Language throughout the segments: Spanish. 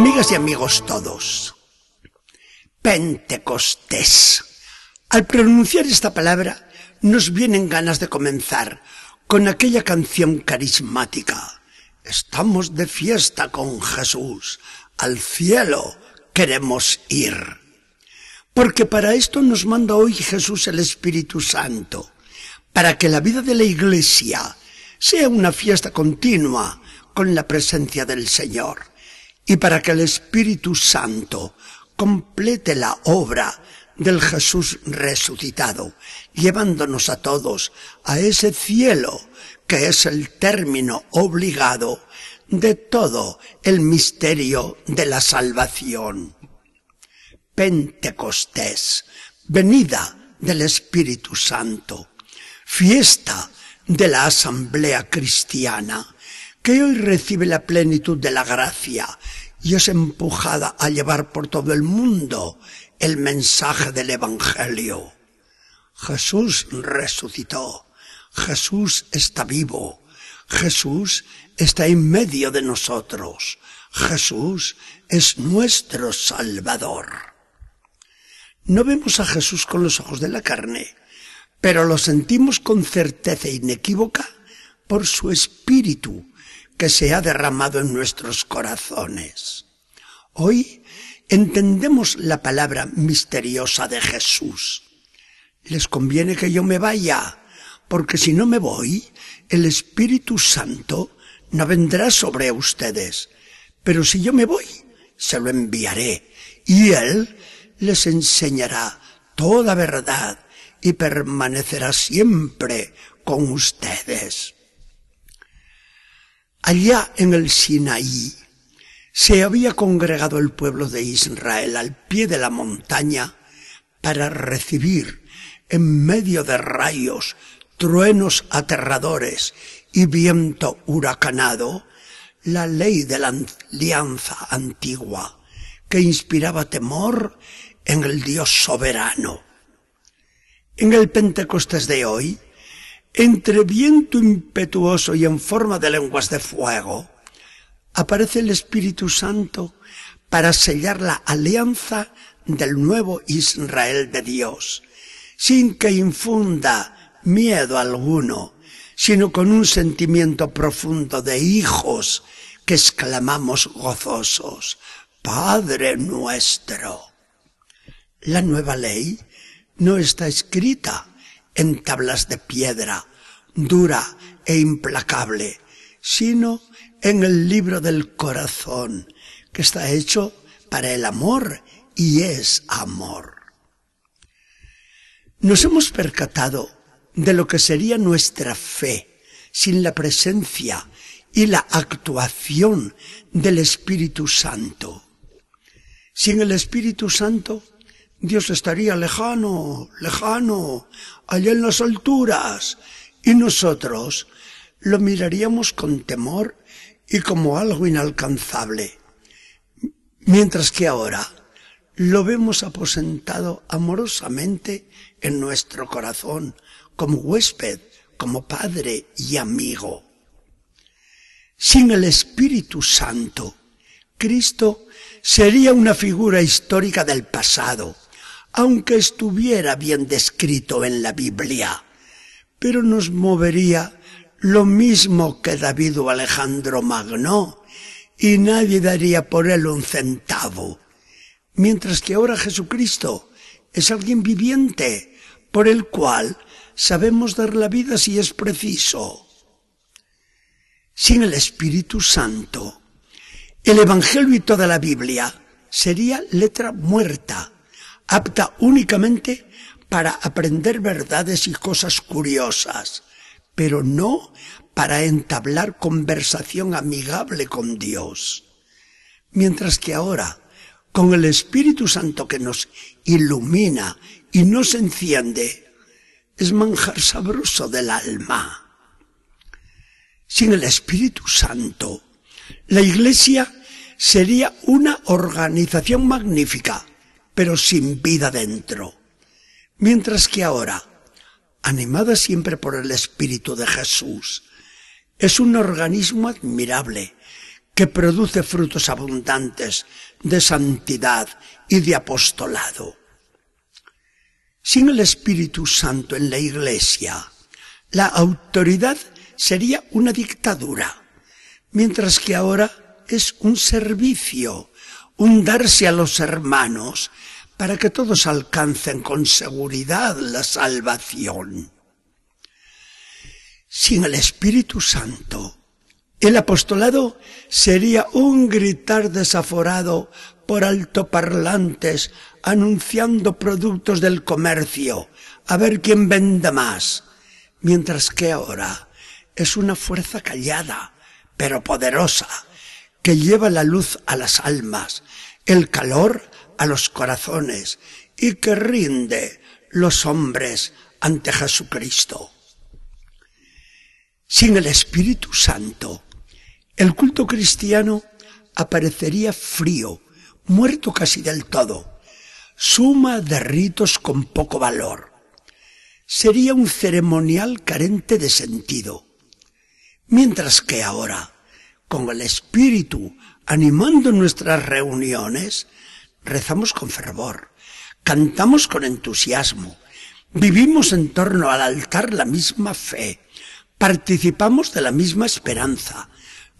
Amigas y amigos todos, Pentecostés. Al pronunciar esta palabra nos vienen ganas de comenzar con aquella canción carismática. Estamos de fiesta con Jesús. Al cielo queremos ir. Porque para esto nos manda hoy Jesús el Espíritu Santo, para que la vida de la Iglesia sea una fiesta continua con la presencia del Señor y para que el Espíritu Santo complete la obra del Jesús resucitado, llevándonos a todos a ese cielo que es el término obligado de todo el misterio de la salvación. Pentecostés, venida del Espíritu Santo, fiesta de la asamblea cristiana, que hoy recibe la plenitud de la gracia y es empujada a llevar por todo el mundo el mensaje del Evangelio. Jesús resucitó, Jesús está vivo, Jesús está en medio de nosotros, Jesús es nuestro Salvador. No vemos a Jesús con los ojos de la carne, pero lo sentimos con certeza inequívoca por su espíritu que se ha derramado en nuestros corazones. Hoy entendemos la palabra misteriosa de Jesús. Les conviene que yo me vaya, porque si no me voy, el Espíritu Santo no vendrá sobre ustedes. Pero si yo me voy, se lo enviaré, y Él les enseñará toda verdad y permanecerá siempre con ustedes. Allá en el Sinaí se había congregado el pueblo de Israel al pie de la montaña para recibir en medio de rayos, truenos aterradores y viento huracanado la ley de la alianza antigua que inspiraba temor en el Dios soberano. En el Pentecostés de hoy, entre viento impetuoso y en forma de lenguas de fuego, aparece el Espíritu Santo para sellar la alianza del nuevo Israel de Dios, sin que infunda miedo alguno, sino con un sentimiento profundo de hijos que exclamamos gozosos, Padre nuestro. La nueva ley no está escrita en tablas de piedra, dura e implacable, sino en el libro del corazón, que está hecho para el amor y es amor. Nos hemos percatado de lo que sería nuestra fe sin la presencia y la actuación del Espíritu Santo. Sin el Espíritu Santo, Dios estaría lejano, lejano, allá en las alturas, y nosotros lo miraríamos con temor y como algo inalcanzable. Mientras que ahora lo vemos aposentado amorosamente en nuestro corazón, como huésped, como padre y amigo. Sin el Espíritu Santo, Cristo sería una figura histórica del pasado, aunque estuviera bien descrito en la Biblia, pero nos movería lo mismo que David o Alejandro Magno, y nadie daría por él un centavo. Mientras que ahora Jesucristo es alguien viviente, por el cual sabemos dar la vida si es preciso. Sin el Espíritu Santo, el Evangelio y toda la Biblia sería letra muerta, apta únicamente para aprender verdades y cosas curiosas, pero no para entablar conversación amigable con Dios. Mientras que ahora, con el Espíritu Santo que nos ilumina y nos enciende, es manjar sabroso del alma. Sin el Espíritu Santo, la Iglesia sería una organización magnífica, pero sin vida dentro. Mientras que ahora, animada siempre por el Espíritu de Jesús, es un organismo admirable que produce frutos abundantes de santidad y de apostolado. Sin el Espíritu Santo en la Iglesia, la autoridad sería una dictadura, mientras que ahora es un servicio, un darse a los hermanos para que todos alcancen con seguridad la salvación. Sin el Espíritu Santo, el apostolado sería un gritar desaforado por altoparlantes anunciando productos del comercio, a ver quién vende más, mientras que ahora es una fuerza callada, pero poderosa, que lleva la luz a las almas, el calor a los corazones y que rinde los hombres ante Jesucristo. Sin el Espíritu Santo, el culto cristiano aparecería frío, muerto casi del todo, suma de ritos con poco valor. Sería un ceremonial carente de sentido. Mientras que ahora, con el Espíritu animando nuestras reuniones, rezamos con fervor, cantamos con entusiasmo, vivimos en torno al altar la misma fe, participamos de la misma esperanza,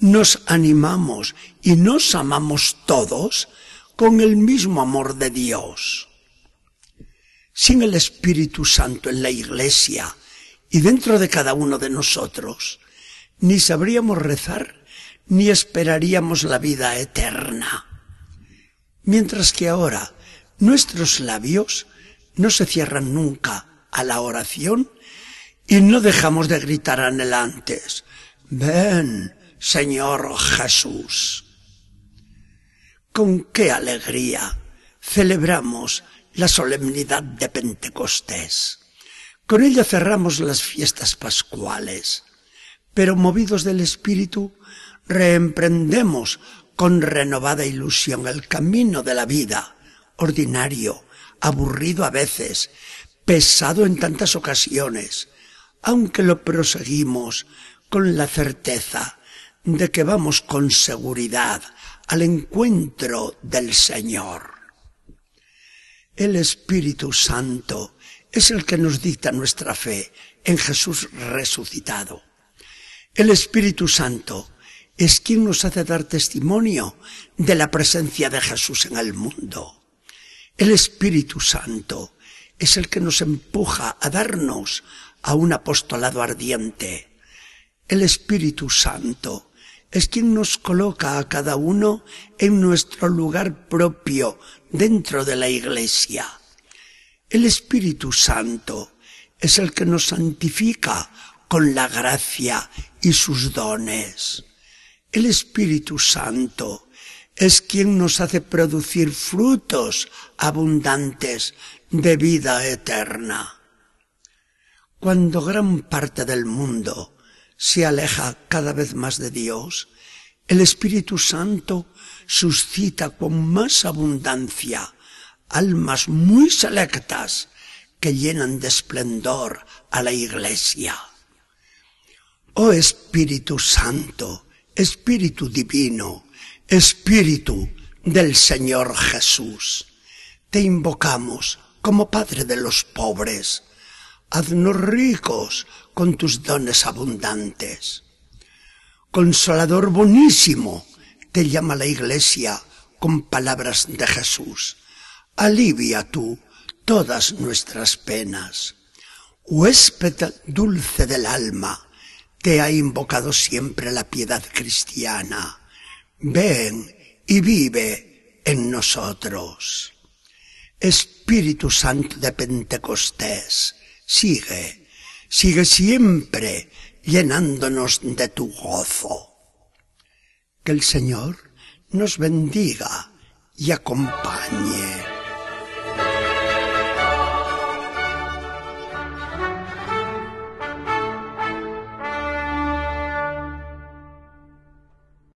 nos animamos y nos amamos todos con el mismo amor de Dios. Sin el Espíritu Santo en la Iglesia y dentro de cada uno de nosotros, ni sabríamos rezar ni esperaríamos la vida eterna. Mientras que ahora nuestros labios no se cierran nunca a la oración y no dejamos de gritar anhelantes, ven, Señor Jesús. Con qué alegría celebramos la solemnidad de Pentecostés. Con ella cerramos las fiestas pascuales, pero movidos del Espíritu, reemprendemos con renovada ilusión el camino de la vida, ordinario, aburrido a veces, pesado en tantas ocasiones, aunque lo proseguimos con la certeza de que vamos con seguridad al encuentro del Señor. El Espíritu Santo es el que nos dicta nuestra fe en Jesús resucitado. El Espíritu Santo es quien nos hace dar testimonio de la presencia de Jesús en el mundo. El Espíritu Santo es el que nos empuja a darnos a un apostolado ardiente. El Espíritu Santo es quien nos coloca a cada uno en nuestro lugar propio dentro de la Iglesia. El Espíritu Santo es el que nos santifica con la gracia y sus dones. El Espíritu Santo es quien nos hace producir frutos abundantes de vida eterna. Cuando gran parte del mundo se aleja cada vez más de Dios, el Espíritu Santo suscita con más abundancia almas muy selectas que llenan de esplendor a la Iglesia. Oh Espíritu Santo, Espíritu Divino, Espíritu del Señor Jesús, te invocamos como Padre de los pobres. Haznos ricos con tus dones abundantes. Consolador bonísimo, te llama la Iglesia con palabras de Jesús. Alivia tú todas nuestras penas. Huésped dulce del alma, te ha invocado siempre la piedad cristiana. Ven y vive en nosotros. Espíritu Santo de Pentecostés, sigue sigue siempre llenándonos de tu gozo. Que el Señor nos bendiga y acompañe.